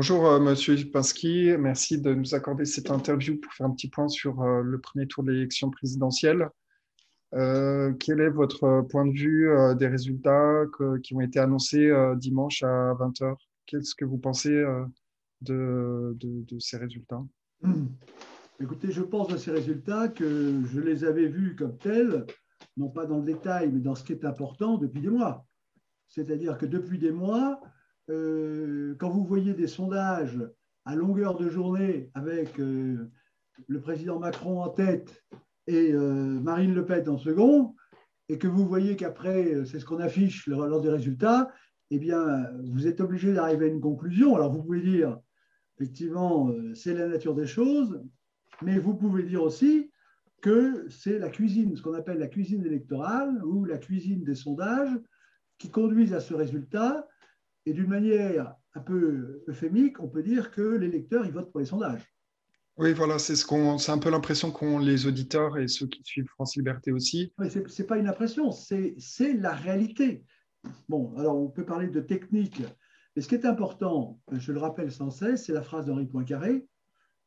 Bonjour euh, Monsieur Lipinski, merci de nous accorder cette interview pour faire un petit point sur euh, le premier tour de l'élection présidentielle. Euh, quel est votre point de vue des résultats qui ont été annoncés dimanche à 20h Qu'est-ce que vous pensez de, ces résultats? Écoutez, je pense de ces résultats que je les avais vus comme tels, non pas dans le détail, mais dans ce qui est important depuis des mois. C'est-à-dire que depuis des mois, euh, quand vous voyez des sondages à longueur de journée avec euh, le président Macron en tête et euh, Marine Le Pen en second, et que vous voyez qu'après, c'est ce qu'on affiche lors des résultats, eh bien, vous êtes obligé d'arriver à une conclusion. Alors, vous pouvez dire, effectivement, c'est la nature des choses, mais vous pouvez dire aussi que c'est la cuisine, ce qu'on appelle la cuisine électorale ou la cuisine des sondages, qui conduisent à ce résultat et d'une manière un peu euphémique, on peut dire que les lecteurs, ils votent pour les sondages. Oui, voilà, c'est ce qu'on, c'est un peu l'impression qu'ont les auditeurs et ceux qui suivent France Liberté aussi. Mais ce n'est pas une impression, c'est, c'est la réalité. Bon, alors on peut parler de technique, mais ce qui est important, je le rappelle sans cesse, c'est la phrase d'Henri Poincaré.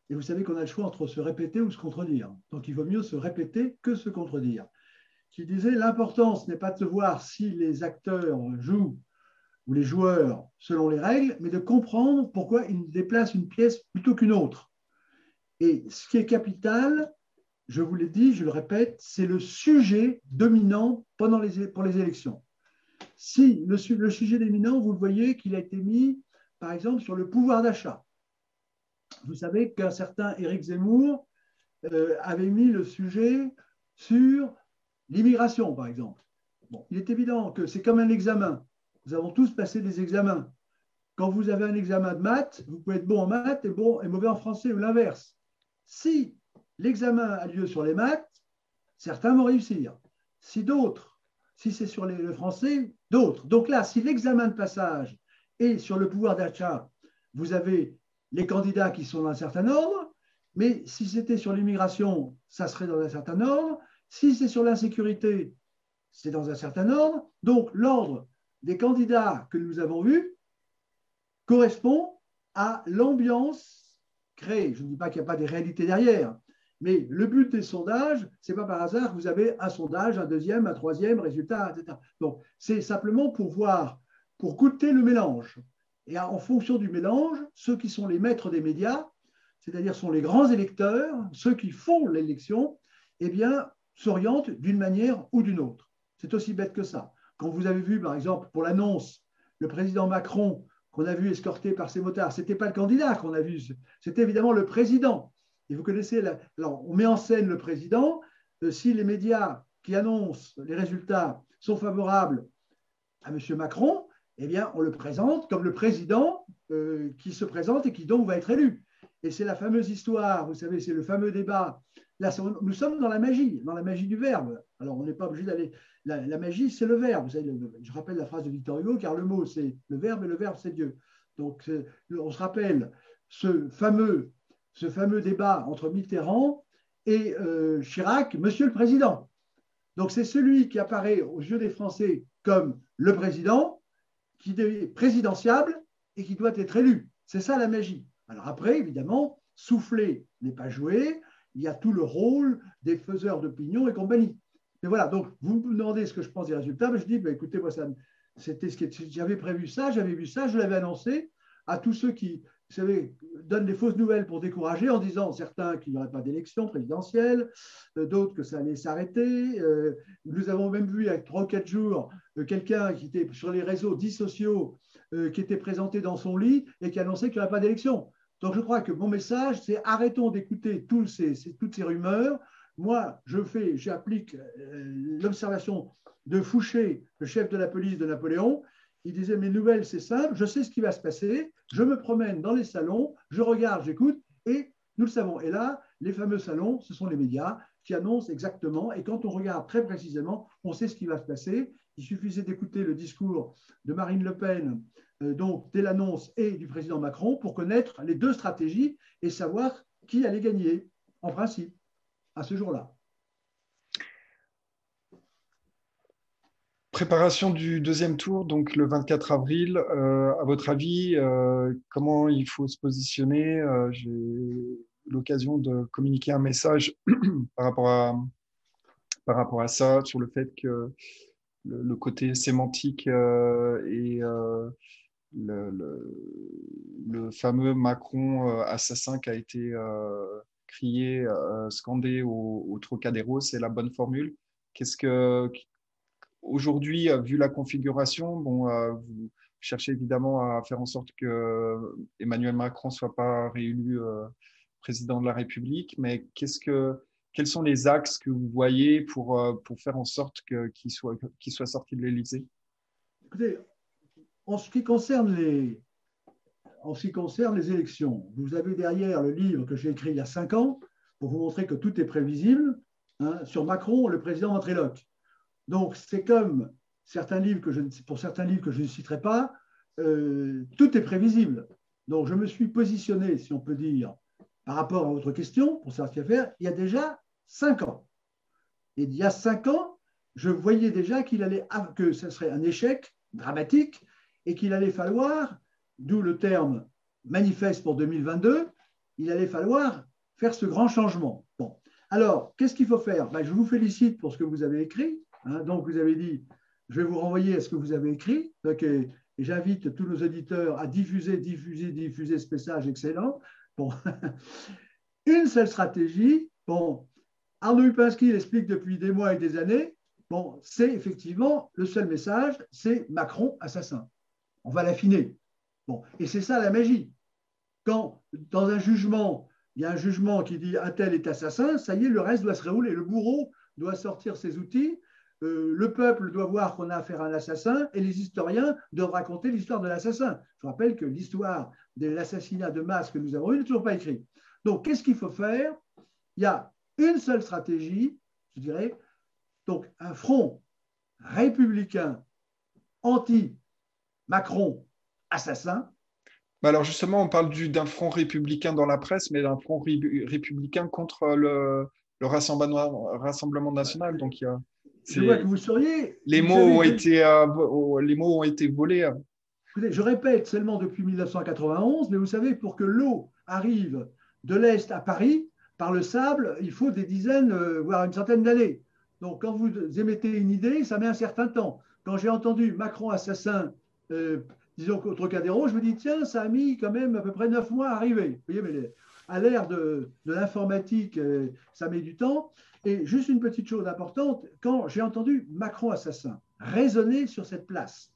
Et vous savez qu'on a le choix entre se répéter ou se contredire. Donc il vaut mieux se répéter que se contredire. Qui disait l'important, ce n'est pas de voir si les acteurs jouent ou les joueurs selon les règles, mais de comprendre pourquoi ils déplacent une pièce plutôt qu'une autre. Et ce qui est capital, je vous l'ai dit, je le répète, c'est le sujet dominant pendant les, pour les élections. Si le, sujet dominant, vous le voyez qu'il a été mis, par exemple, sur le pouvoir d'achat. Vous savez qu'un certain Éric Zemmour euh, avait mis le sujet sur l'immigration, par exemple. Bon, il est évident que c'est comme un examen. Nous avons tous passé des examens. Quand vous avez un examen de maths, vous pouvez être bon en maths et, bon, et mauvais en français ou l'inverse. Si l'examen a lieu sur les maths, certains vont réussir. Si d'autres, si c'est sur le français, d'autres. Donc là, si l'examen de passage est sur le pouvoir d'achat, vous avez les candidats qui sont dans un certain ordre, mais si c'était sur l'immigration, ça serait dans un certain ordre. Si c'est sur l'insécurité, c'est dans un certain ordre. Donc l'ordre des candidats que nous avons eus correspond à l'ambiance créée. Je ne dis pas qu'il n'y a pas des réalités derrière, mais le but des sondages, ce n'est pas par hasard que vous avez un sondage, un deuxième, un troisième, résultat, etc. Donc, c'est simplement pour voir, pour goûter le mélange. Et en fonction du mélange, ceux qui sont les maîtres des médias, c'est-à-dire sont les grands électeurs, ceux qui font l'élection, eh bien, s'orientent d'une manière ou d'une autre. C'est aussi bête que ça. Quand vous avez vu, par exemple, pour l'annonce, le président Macron, qu'on a vu escorté par ses motards, ce n'était pas le candidat qu'on a vu, c'était évidemment le président. Et vous connaissez, alors on met en scène le président. Euh, si les médias qui annoncent les résultats sont favorables à M. Macron, eh bien, on le présente comme le président euh, qui se présente et qui donc va être élu. Et c'est la fameuse histoire, vous savez, c'est le fameux débat. Là, nous sommes dans la magie, dans la magie du verbe. Alors, on n'est pas obligé d'aller. La, magie, c'est le verbe. Vous savez, je rappelle la phrase de Victor Hugo, car le mot, c'est le verbe et le verbe, c'est Dieu. Donc, on se rappelle ce fameux, ce fameux débat entre Mitterrand et euh, Chirac, Monsieur le Président. Donc, c'est celui qui apparaît aux yeux des Français comme le président, qui est présidentiable et qui doit être élu. C'est ça la magie. Alors après, évidemment, souffler n'est pas joué. Il y a tout le rôle des faiseurs d'opinion et compagnie. Mais voilà, donc vous me demandez ce que je pense des résultats, mais je dis, bah, écoutez, moi, c'était ce que j'avais prévu ça, j'avais vu ça, je l'avais annoncé à tous ceux qui, vous savez, donnent des fausses nouvelles pour décourager en disant certains qu'il n'y aurait pas d'élection présidentielle, euh, d'autres que ça allait s'arrêter. Euh, nous avons même vu il y a 3 quatre jours euh, quelqu'un qui était sur les réseaux dits sociaux qui était présenté dans son lit et qui annonçait qu'il n'y aurait pas d'élection. Donc je crois que mon message, c'est arrêtons d'écouter toutes ces rumeurs. Moi, je fais, j'applique l'observation de Fouché, le chef de la police de Napoléon, il disait Mes nouvelles, c'est simple, je sais ce qui va se passer, je me promène dans les salons, je regarde, j'écoute, et nous le savons. Et là, les fameux salons, ce sont les médias qui annoncent exactement, et quand on regarde très précisément, on sait ce qui va se passer. Il suffisait d'écouter le discours de Marine Le Pen, euh, donc dès l'annonce, et du président Macron, pour connaître les deux stratégies et savoir qui allait gagner, en principe, à ce jour-là. Préparation du deuxième tour, donc le 24 avril. Euh, à votre avis, euh, comment il faut se positionner euh, J'ai l'occasion de communiquer un message par rapport à par rapport à ça, sur le fait que le, côté sémantique et le, fameux Macron assassin qui a été crié, scandé au, Trocadéro, c'est la bonne formule. Qu'est-ce que Aujourd'hui, euh, vu la configuration, bon, euh, vous cherchez évidemment à faire en sorte que Emmanuel Macron soit pas réélu euh, président de la République, mais qu'est-ce que, quels sont les axes que vous voyez pour, pour faire en sorte qu'il soit, soit sorti de l'Élysée? Écoutez, en ce qui concerne les, en ce qui concerne les élections, vous avez derrière le livre que j'ai écrit il y a cinq ans pour vous montrer que tout est prévisible. Hein, sur Macron, le président ventriloque. Donc, c'est comme certains livres que je, pour certains livres que je ne citerai pas, euh, tout est prévisible. Donc, je me suis positionné, si on peut dire, par rapport à votre question, pour savoir ce qu'il y a à faire, il y a déjà cinq ans. Et il y a cinq ans, je voyais déjà qu'il allait, que ce serait un échec dramatique et qu'il allait falloir, d'où le terme manifeste pour 2022, il allait falloir faire ce grand changement. Bon. Alors, qu'est-ce qu'il faut faire? Ben, Je vous félicite pour ce que vous avez écrit. Hein, donc, vous avez dit, je vais vous renvoyer à ce que vous avez écrit. et j'invite tous nos auditeurs à diffuser, diffuser, diffuser ce message excellent. Bon. Une seule stratégie. Bon, Arnaud Lupinski l'explique depuis des mois et des années. Bon, c'est effectivement le seul message, c'est Macron assassin. On va l'affiner. Et c'est ça la magie. Quand dans un jugement, il y a un jugement qui dit un tel est assassin, ça y est, le reste doit se réouler. Le bourreau doit sortir ses outils euh, le peuple doit voir qu'on a affaire à un assassin et les historiens doivent raconter l'histoire de l'assassin. Je rappelle que l'histoire de l'assassinat de masse que nous avons eu n'est toujours pas écrite. Donc, qu'est-ce qu'il faut faire? Il y a une seule stratégie, je dirais, donc un front républicain anti-Macron assassin. Alors justement, on parle d'un front républicain dans la presse, mais d'un front républicain contre le, le rassemblement, rassemblement, national. Donc il y a je vois que vous seriez. Les, mots, ont été, euh, les mots ont été volés. Je répète seulement depuis 1991, mais vous savez, pour que l'eau arrive de l'Est à Paris, par le sable, il faut des dizaines, euh, voire une centaine d'années. Donc, quand vous émettez une idée, ça met un certain temps. Quand j'ai entendu Macron assassin, euh, disons qu'au Trocadéro, je me dis, tiens, ça a mis quand même à peu près neuf mois à arriver. Vous voyez, mais à l'ère de, l'informatique, ça met du temps. Et juste une petite chose importante, quand j'ai entendu Macron assassin résonner sur cette place,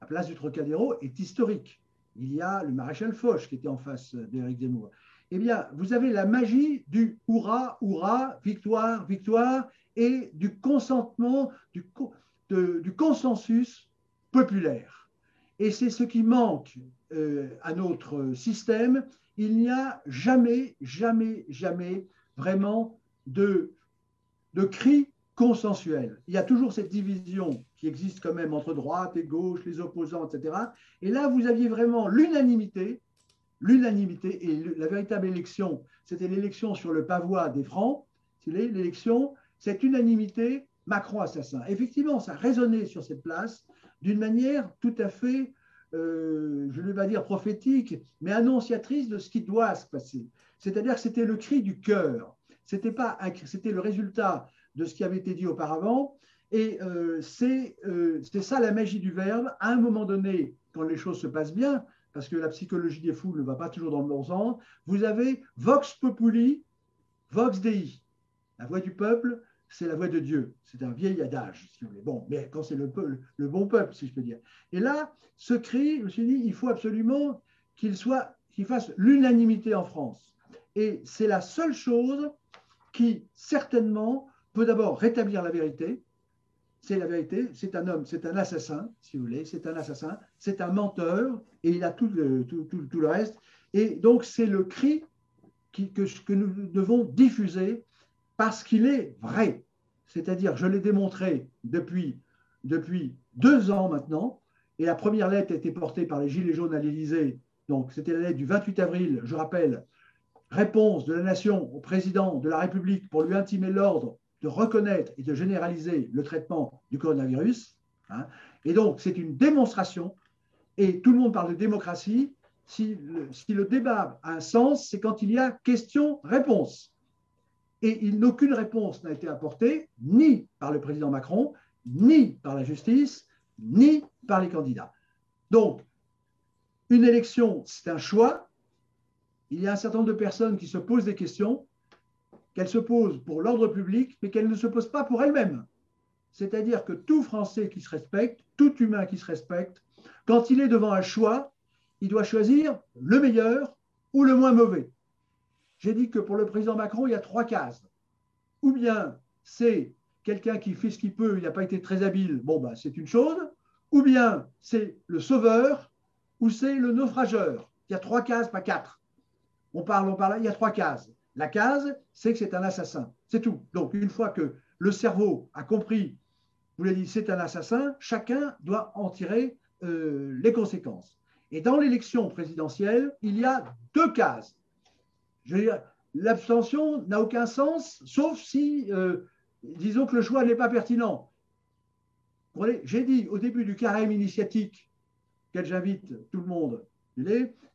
la place du Trocadéro est historique. Il y a le maréchal Foch qui était en face d'Éric Zemmour. Eh bien, vous avez la magie du hurrah, hurrah, victoire, victoire, et du consentement, du consensus populaire. Et c'est ce qui manque euh, à notre système. Il n'y a jamais, jamais, jamais vraiment de de cris consensuels. Il y a toujours cette division qui existe quand même entre droite et gauche, les opposants, etc. Et là, vous aviez vraiment l'unanimité, l'unanimité, et la véritable élection, c'était l'élection sur le pavois des Francs, l'élection, cette unanimité, Macron assassin. Effectivement, ça résonnait sur cette place d'une manière tout à fait, euh, je ne vais pas dire prophétique, mais annonciatrice de ce qui doit se passer. C'est-à-dire que c'était le cri du cœur. C'était pas c'était le résultat de ce qui avait été dit auparavant. Et euh, euh, c'est ça la magie du verbe. À un moment donné, quand les choses se passent bien, parce que la psychologie des foules ne va pas toujours dans le bon sens, vous avez vox populi, vox dei. La voix du peuple, c'est la voix de Dieu. C'est un vieil adage, si vous voulez. Bon, mais quand c'est le, le, bon peuple, si je peux dire. Et là, ce cri, je me suis dit, il faut absolument qu'il soit, qu'il fasse l'unanimité en France. Et c'est la seule chose qui certainement peut d'abord rétablir la vérité. C'est la vérité, c'est un homme, c'est un assassin, si vous voulez, c'est un assassin, c'est un menteur, et il a tout le, tout, le reste. Et donc c'est le cri que, que nous devons diffuser parce qu'il est vrai. C'est-à-dire, je l'ai démontré depuis, depuis deux ans maintenant, et la première lettre a été portée par les Gilets jaunes à l'Élysée. Donc, c'était la lettre du 28 avril, je rappelle, réponse de la nation au président de la République pour lui intimer l'ordre de reconnaître et de généraliser le traitement du coronavirus. Hein. Et donc, c'est une démonstration, et tout le monde parle de démocratie. Si le, si le débat a un sens, c'est quand il y a question-réponse. Et aucune réponse n'a été apportée, ni par le président Macron, ni par la justice, ni par les candidats. Donc, une élection, c'est un choix. Il y a un certain nombre de personnes qui se posent des questions, qu'elles se posent pour l'ordre public, mais qu'elles ne se posent pas pour elles-mêmes. C'est-à-dire que tout Français qui se respecte, tout humain qui se respecte, quand il est devant un choix, il doit choisir le meilleur ou le moins mauvais. J'ai dit que pour le président Macron, il y a trois cases. Ou bien c'est quelqu'un qui fait ce qu'il peut, il n'a pas été très habile, bon, bah, c'est une chose. Ou bien c'est le sauveur, ou c'est le naufrageur. Il y a trois cases, pas quatre. On parle, on parle, il y a trois cases. La case, c'est que c'est un assassin. C'est tout. Donc, une fois que le cerveau a compris, vous l'avez dit, c'est un assassin, chacun doit en tirer euh, les conséquences. Et dans l'élection présidentielle, il y a deux cases. L'abstention n'a aucun sens, sauf si, euh, disons que le choix n'est pas pertinent. J'ai dit au début du carême initiatique, auquel j'invite tout le monde,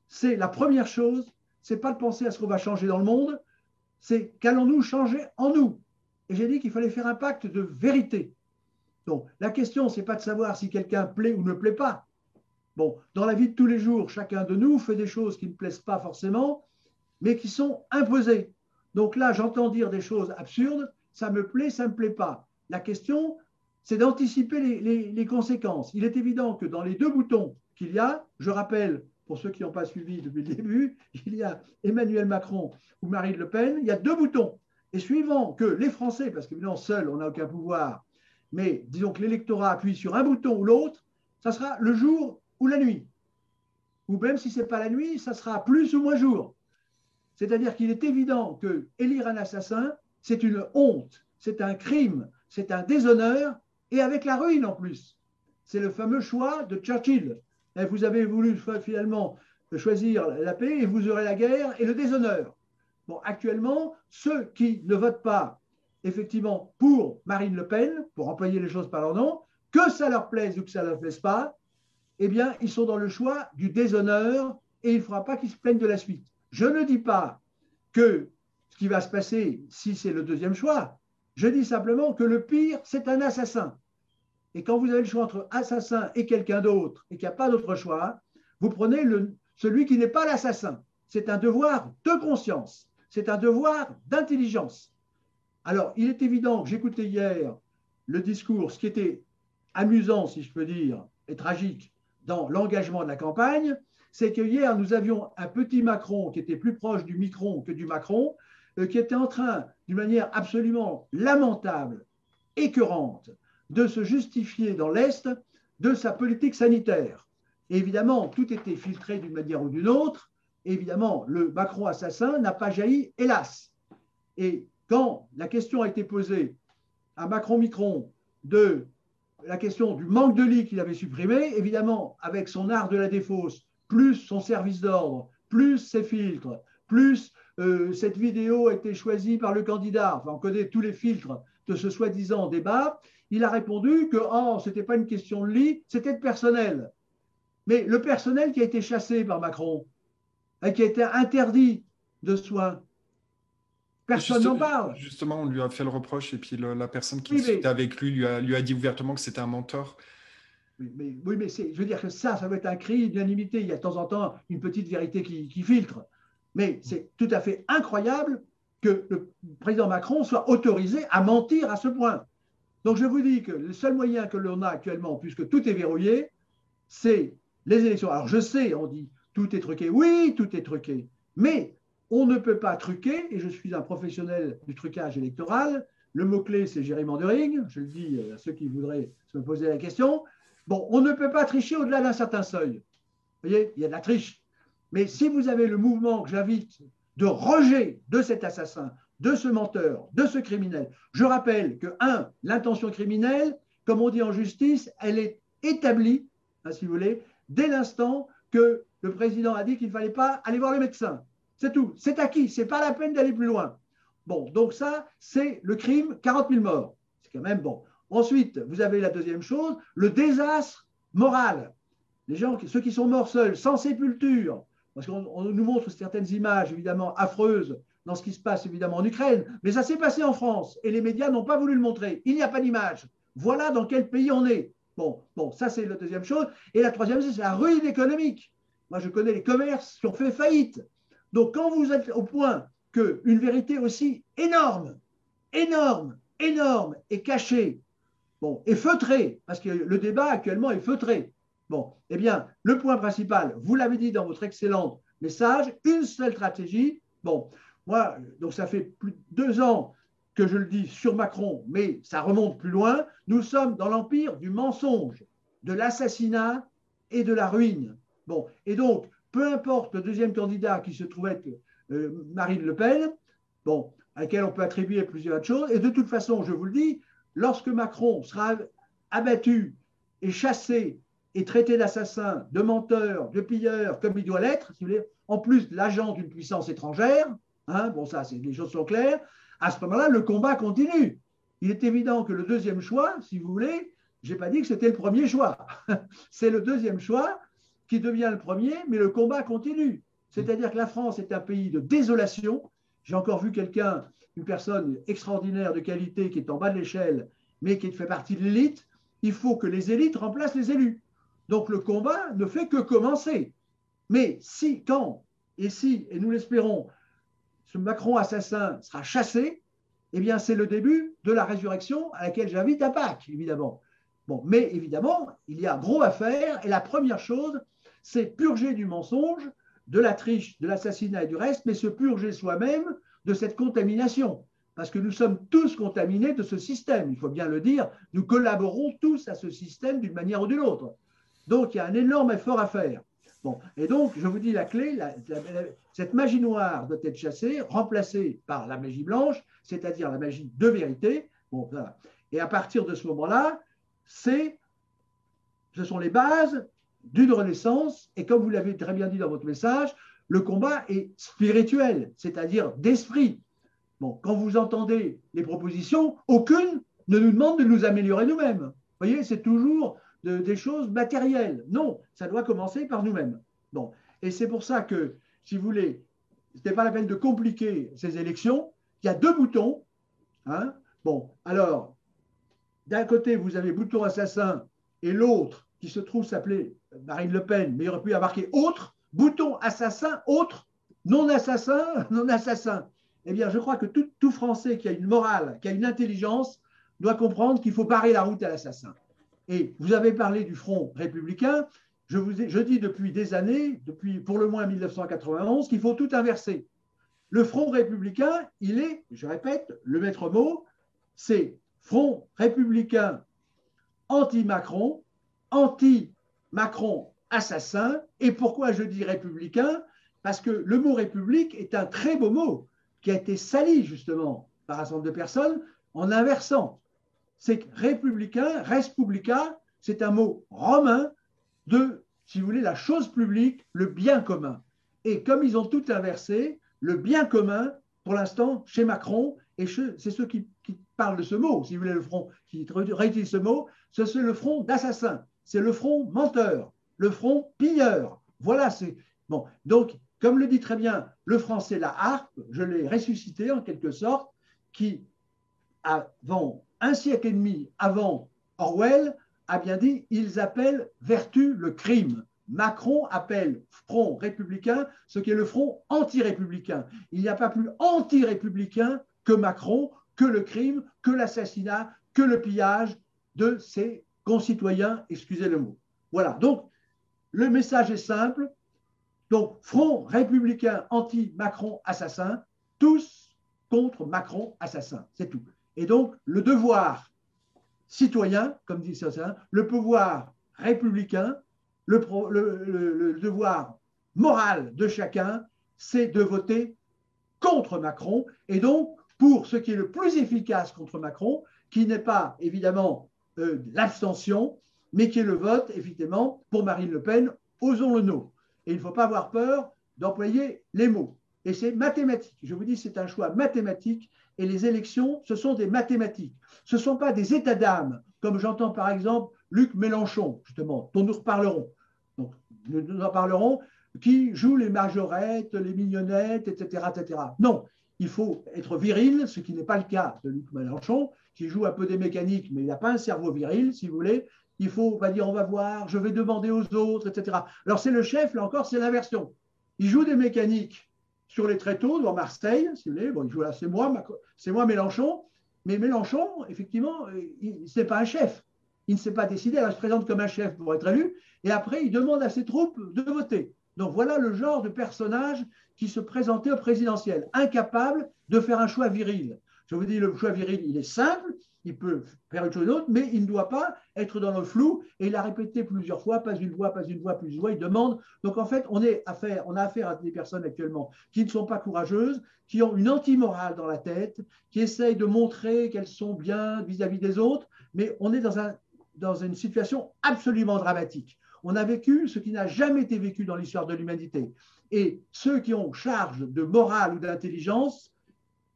c'est la première chose, c'est pas de penser à ce qu'on va changer dans le monde, c'est qu'allons-nous changer en nous? Et j'ai dit qu'il fallait faire un pacte de vérité. Donc, la question, c'est pas de savoir si quelqu'un plaît ou ne plaît pas. Bon, dans la vie de tous les jours, chacun de nous fait des choses qui ne plaisent pas forcément, mais qui sont imposées. Donc là, j'entends dire des choses absurdes, ça me plaît, ça ne me plaît pas. La question, c'est d'anticiper les, conséquences. Il est évident que dans les deux boutons qu'il y a, je rappelle, pour ceux qui n'ont pas suivi depuis le début, il y a Emmanuel Macron ou Marine Le Pen, il y a deux boutons. Et suivant que les Français, parce qu'évidemment, seuls, on n'a aucun pouvoir, mais disons que l'électorat appuie sur un bouton ou l'autre, ça sera le jour ou la nuit. Ou même si ce n'est pas la nuit, ça sera plus ou moins jour. C'est-à-dire qu'il est évident que élire un assassin, c'est une honte, c'est un crime, c'est un déshonneur, et avec la ruine en plus. C'est le fameux choix de Churchill. vous avez voulu finalement choisir la paix et vous aurez la guerre et le déshonneur. Bon, actuellement, ceux qui ne votent pas effectivement pour Marine Le Pen, pour employer les choses par leur nom, que ça leur plaise ou que ça ne leur plaise pas, eh bien, ils sont dans le choix du déshonneur et il ne faudra pas qu'ils se plaignent de la suite. Je ne dis pas que ce qui va se passer si c'est le deuxième choix, je dis simplement que le pire, c'est un assassin. Et quand vous avez le choix entre assassin et quelqu'un d'autre et qu'il n'y a pas d'autre choix, vous prenez celui qui n'est pas l'assassin. C'est un devoir de conscience, c'est un devoir d'intelligence. Alors, il est évident que j'écoutais hier le discours, ce qui était amusant, si je peux dire, et tragique dans l'engagement de la campagne, c'est que hier, nous avions un petit Macron qui était plus proche du Micron que du Macron, euh, qui était en train, d'une manière absolument lamentable, écœurante, de se justifier dans l'Est de sa politique sanitaire. évidemment, tout était filtré d'une manière ou d'une autre. évidemment, le Macron assassin n'a pas jailli, hélas. Et quand la question a été posée à Macron-Micron de la question du manque de lits qu'il avait supprimé, évidemment, avec son art de la défausse, plus son service d'ordre, plus ses filtres, plus euh, cette vidéo a été choisie par le candidat, enfin on connaît tous les filtres de ce soi-disant débat, il a répondu que oh, ce n'était pas une question de lit, c'était de personnel. Mais le personnel qui a été chassé par Macron, et qui a été interdit de soins, personne n'en parle. Justement, on lui a fait le reproche et puis la personne qui était avec lui lui a, lui a dit ouvertement que c'était un menteur. Oui, mais, oui, mais je veux dire que ça, ça va être un cri d'unanimité. Il y a de temps en temps une petite vérité qui, filtre. Mais c'est tout à fait incroyable que le président Macron soit autorisé à mentir à ce point. Donc je vous dis que le seul moyen que l'on a actuellement, puisque tout est verrouillé, c'est les élections. Alors je sais, on dit tout est truqué. Oui, tout est truqué. Mais on ne peut pas truquer, et je suis un professionnel du trucage électoral. Le mot-clé, c'est gerrymandering. Je le dis à ceux qui voudraient se poser la question. Bon, on ne peut pas tricher au-delà d'un certain seuil. Vous voyez, il y a de la triche. Mais si vous avez le mouvement que j'invite de rejet de cet assassin, de ce menteur, de ce criminel, je rappelle que, un, l'intention criminelle, comme on dit en justice, elle est établie, hein, si vous voulez, dès l'instant que le président a dit qu'il ne fallait pas aller voir le médecin. C'est tout. C'est acquis. Ce n'est pas la peine d'aller plus loin. Bon, donc ça, c'est le crime, 40 000 morts. C'est quand même bon. Ensuite, vous avez la deuxième chose, le désastre moral. Les gens, ceux qui sont morts seuls, sans sépulture, parce qu'on nous montre certaines images évidemment affreuses dans ce qui se passe évidemment en Ukraine, mais ça s'est passé en France et les médias n'ont pas voulu le montrer. Il n'y a pas d'image. Voilà dans quel pays on est. Bon, bon ça c'est la deuxième chose. Et la troisième, c'est la ruine économique. Moi, je connais les commerces qui ont fait faillite. Donc, quand vous êtes au point qu'une vérité aussi énorme, énorme, énorme est cachée, bon, est feutrée, parce que le débat actuellement est feutré. Bon, eh bien, le point principal, vous l'avez dit dans votre excellent message, une seule stratégie. Bon, moi, donc ça fait plus de deux ans que je le dis sur Macron, mais ça remonte plus loin. Nous sommes dans l'empire du mensonge, de l'assassinat et de la ruine. Bon, et donc, peu importe le deuxième candidat qui se trouve être euh, Marine Le Pen, bon, à laquelle on peut attribuer plusieurs choses, et de toute façon, je vous le dis, lorsque Macron sera abattu et chassé et traité d'assassin, de menteur, de pilleur, comme il doit l'être, si en plus l'agent d'une puissance étrangère, hein, bon ça, les choses sont claires, à ce moment-là, le combat continue. Il est évident que le deuxième choix, si vous voulez, je n'ai pas dit que c'était le premier choix, c'est le deuxième choix qui devient le premier, mais le combat continue. C'est-à-dire que la France est un pays de désolation. J'ai encore vu quelqu'un, une personne extraordinaire de qualité qui est en bas de l'échelle, mais qui fait partie de l'élite. Il faut que les élites remplacent les élus. Donc le combat ne fait que commencer. Mais si, quand, et si, et nous l'espérons, ce Macron assassin sera chassé, eh bien c'est le début de la résurrection à laquelle j'invite à Pâques, évidemment. Bon, mais évidemment, il y a gros à faire, et la première chose, c'est purger du mensonge, de la triche, de l'assassinat et du reste, mais se purger soi-même de cette contamination. Parce que nous sommes tous contaminés de ce système, il faut bien le dire, nous collaborons tous à ce système d'une manière ou d'une autre. Donc il y a un énorme effort à faire. Bon, et donc, je vous dis la clé, cette magie noire doit être chassée, remplacée par la magie blanche, c'est-à-dire la magie de vérité. Bon, Et à partir de ce moment-là, c'est, ce sont les bases d'une renaissance. Et comme vous l'avez très bien dit dans votre message, le combat est spirituel, c'est-à-dire d'esprit. Bon, quand vous entendez les propositions, aucune ne nous demande de nous améliorer nous-mêmes. Vous voyez, c'est toujours des choses matérielles. Non, ça doit commencer par nous-mêmes. Bon, et c'est pour ça que, si vous voulez, ce n'est pas la peine de compliquer ces élections. Il y a deux boutons. Hein. Bon, alors, d'un côté, vous avez bouton assassin et l'autre qui se trouve s'appeler Marine Le Pen, mais il aurait pu y avoir marqué autre, bouton assassin, autre, non assassin, non assassin. Eh bien, je crois que tout, Français qui a une morale, qui a une intelligence, doit comprendre qu'il faut barrer la route à l'assassin. Et vous avez parlé du Front républicain. Je, je dis depuis des années, depuis pour le moins 1991, qu'il faut tout inverser. Le Front républicain, il est, je répète, le maître mot, c'est Front républicain anti-Macron, anti-Macron assassin. Et pourquoi je dis républicain? Parce que le mot république est un très beau mot qui a été sali justement par un certain de personnes en inversant c'est que républicain, respublica, c'est un mot romain de, si vous voulez, la chose publique, le bien commun. Et comme ils ont tout inversé, le bien commun, pour l'instant, chez Macron, et c'est ceux qui, parlent de ce mot, si vous voulez, le front, qui réutilisent ce mot, c'est le front d'assassin, c'est le front menteur, le front pilleur. Voilà, c'est. Bon, donc, comme le dit très bien le français la harpe, je l'ai ressuscité en quelque sorte, qui, avant un siècle et demi avant Orwell, a bien dit ils appellent vertu le crime. Macron appelle front républicain ce qui est le front anti-républicain. Il n'y a pas plus anti-républicain que Macron, que le crime, que l'assassinat, que le pillage de ses concitoyens, excusez le mot. Voilà, donc le message est simple. Donc, front républicain anti-Macron assassin, tous contre Macron assassin, c'est tout. Et donc, le devoir citoyen, comme dit certains, le pouvoir républicain, le, devoir moral de chacun, c'est de voter contre Macron et donc pour ce qui est le plus efficace contre Macron, qui n'est pas évidemment euh, l'abstention, mais qui est le vote, évidemment, pour Marine Le Pen, osons le nom. Et il ne faut pas avoir peur d'employer les mots. Et c'est mathématique. Je vous dis, c'est un choix mathématique. Et les élections, ce sont des mathématiques. Ce ne sont pas des états d'âme, comme j'entends par exemple Luc Mélenchon, justement, dont nous reparlerons. Donc, nous en parlerons, qui joue les majorettes, les mignonnettes, etc., etc. Non, il faut être viril, ce qui n'est pas le cas de Luc Mélenchon, qui joue un peu des mécaniques, mais il n'a pas un cerveau viril, si vous voulez. Il faut pas dire on va voir, je vais demander aux autres, etc. Alors c'est le chef, là encore, c'est l'inversion. Il joue des mécaniques sur les tréteaux devant Marseille, si vous voulez. Bon, il joue là, c'est moi, c'est moi Mélenchon. Mais Mélenchon, effectivement, ce n'est pas un chef. Il ne s'est pas décidé, il se présente comme un chef pour être élu, et après, il demande à ses troupes de voter. Donc voilà le genre de personnage qui se présentait au présidentiel, incapable de faire un choix viril. Je vous dis, le choix viril, il est simple, il peut faire une chose ou autre, mais il ne doit pas être dans le flou. Et il a répété plusieurs fois, pas une voix, pas une voix, plusieurs voix, il demande. Donc en fait, on, est a affaire à des personnes actuellement qui ne sont pas courageuses, qui ont une anti-morale dans la tête, qui essayent de montrer qu'elles sont bien vis-à-vis des autres, mais on est dans, un, dans une situation absolument dramatique. On a vécu ce qui n'a jamais été vécu dans l'histoire de l'humanité. Et ceux qui ont charge de morale ou d'intelligence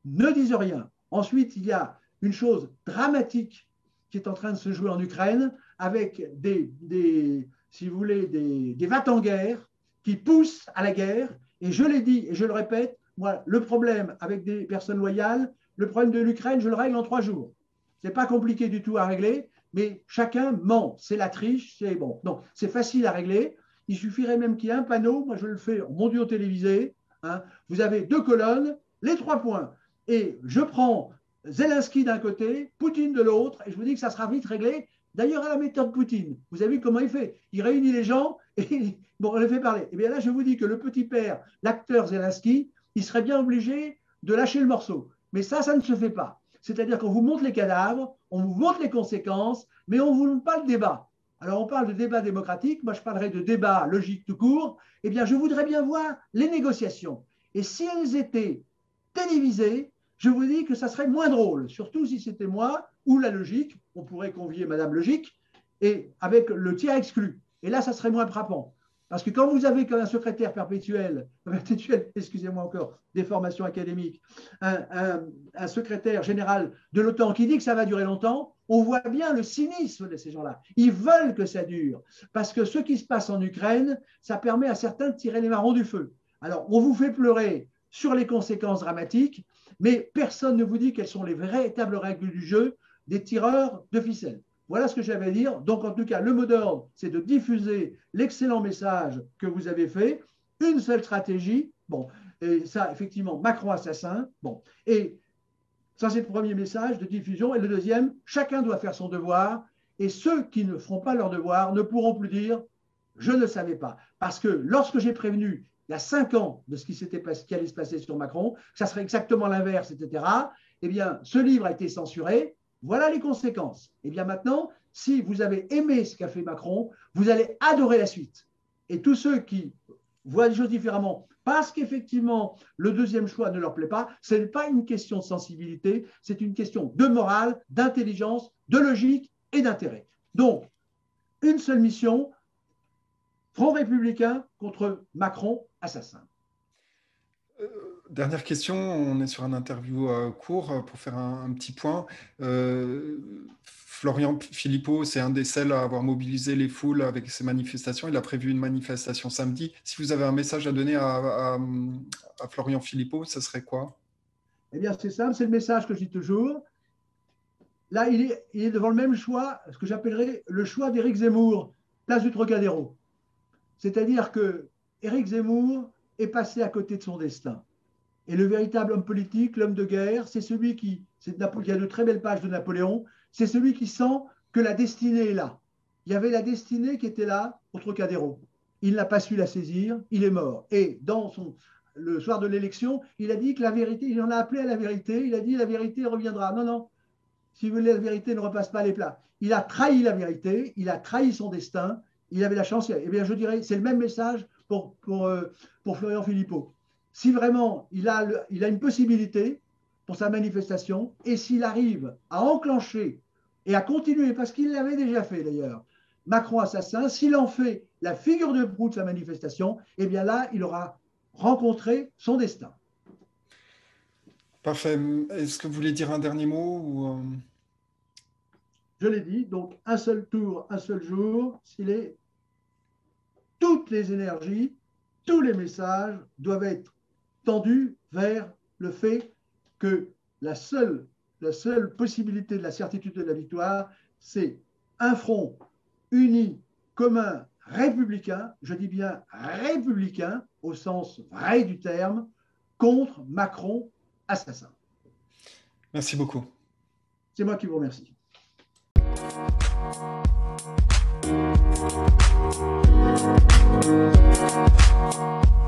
ne disent rien. Ensuite, il y a une chose dramatique qui est en train de se jouer en Ukraine avec des, si vous voulez, des, des en guerre qui poussent à la guerre. Et je l'ai dit et je le répète, moi, le problème avec des personnes loyales, le problème de l'Ukraine, je le règle en trois jours. Ce n'est pas compliqué du tout à régler, mais chacun ment. C'est la triche, c'est bon. Donc, c'est facile à régler. Il suffirait même qu'il y ait un panneau, moi je le fais en mondio télévisé. Hein. Vous avez deux colonnes, les trois points. Et je prends Zelensky d'un côté, Poutine de l'autre, et je vous dis que ça sera vite réglé. D'ailleurs, à la méthode Poutine, vous avez vu comment il fait Il réunit les gens et bon, on les fait parler. Et eh bien là, je vous dis que le petit père, l'acteur Zelensky, il serait bien obligé de lâcher le morceau. Mais ça, ça ne se fait pas. C'est-à-dire qu'on vous montre les cadavres, on vous montre les conséquences, mais on ne vous montre pas le débat. Alors on parle de débat démocratique, moi je parlerai de débat logique tout court. Eh bien, je voudrais bien voir les négociations. Et si elles étaient télévisées, je vous dis que ça serait moins drôle, surtout si c'était moi ou la logique. On pourrait convier Madame Logique et avec le tiers exclu. Et là, ça serait moins frappant. Parce que quand vous avez comme un secrétaire perpétuel, excusez-moi encore, des formations académiques, un, secrétaire général de l'OTAN qui dit que ça va durer longtemps, on voit bien le cynisme de ces gens-là. Ils veulent que ça dure. Parce que ce qui se passe en Ukraine, ça permet à certains de tirer les marrons du feu. Alors, on vous fait pleurer sur les conséquences dramatiques, mais personne ne vous dit quelles sont les véritables règles du jeu des tireurs de ficelle. Voilà ce que j'avais à dire. Donc, en tout cas, le mot d'ordre, c'est de diffuser l'excellent message que vous avez fait. Une seule stratégie. Bon, et ça, effectivement, Macron assassin. Bon, et ça, c'est le premier message de diffusion. Et le deuxième, chacun doit faire son devoir. Et ceux qui ne feront pas leur devoir ne pourront plus dire je ne savais pas. Parce que lorsque j'ai prévenu il y a cinq ans de ce qui, s'était qui allait se passer sur Macron, que ça serait exactement l'inverse, etc., eh bien, ce livre a été censuré. Voilà les conséquences. Eh bien, maintenant, si vous avez aimé ce qu'a fait Macron, vous allez adorer la suite. Et tous ceux qui voient les choses différemment, parce qu'effectivement, le deuxième choix ne leur plaît pas, ce n'est pas une question de sensibilité, c'est une question de morale, d'intelligence, de logique et d'intérêt. Donc, une seule mission, Front républicain contre Macron assassin. Euh, dernière question, on est sur un interview euh, court euh, pour faire un, petit point. Florian Philippot, c'est un des seuls à avoir mobilisé les foules avec ses manifestations. Il a prévu une manifestation samedi. Si vous avez un message à donner à, Florian Philippot, ce serait quoi? Eh bien, c'est simple, c'est le message que je dis toujours. Là, il est, il est devant le même choix, ce que j'appellerais le choix d'Éric Zemmour, place du Trocadéro. C'est-à-dire que Éric Zemmour est passé à côté de son destin. Et le véritable homme politique, l'homme de guerre, c'est celui qui, il y a de très belles pages de Napoléon, c'est celui qui sent que la destinée est là. Il y avait la destinée qui était là au Trocadéro. Il n'a pas su la saisir, il est mort. Et dans son, le soir de l'élection, il a dit que la vérité, il en a appelé à la vérité, il a dit la vérité reviendra. Non, non, si vous voulez, la vérité ne repasse pas les plats. Il a trahi la vérité, il a trahi son destin, il avait la chance. Eh bien, je dirais, c'est le même message pour, euh, Florian Philippot. Si vraiment il a, une possibilité pour sa manifestation, et s'il arrive à enclencher et à continuer, parce qu'il l'avait déjà fait d'ailleurs, Macron assassin, s'il en fait la figure de proue de sa manifestation, eh bien là, il aura rencontrer son destin. Parfait. Est-ce que vous voulez dire un dernier mot ou... Je l'ai dit, donc un seul tour, un seul jour, s'il est toutes les énergies, tous les messages doivent être tendus vers le fait que la seule, la seule possibilité de la certitude de la victoire, c'est un front uni, commun, républicain, je dis bien républicain au sens vrai du terme, contre Macron assassin. Merci beaucoup. C'est moi qui vous remercie. We'll be right.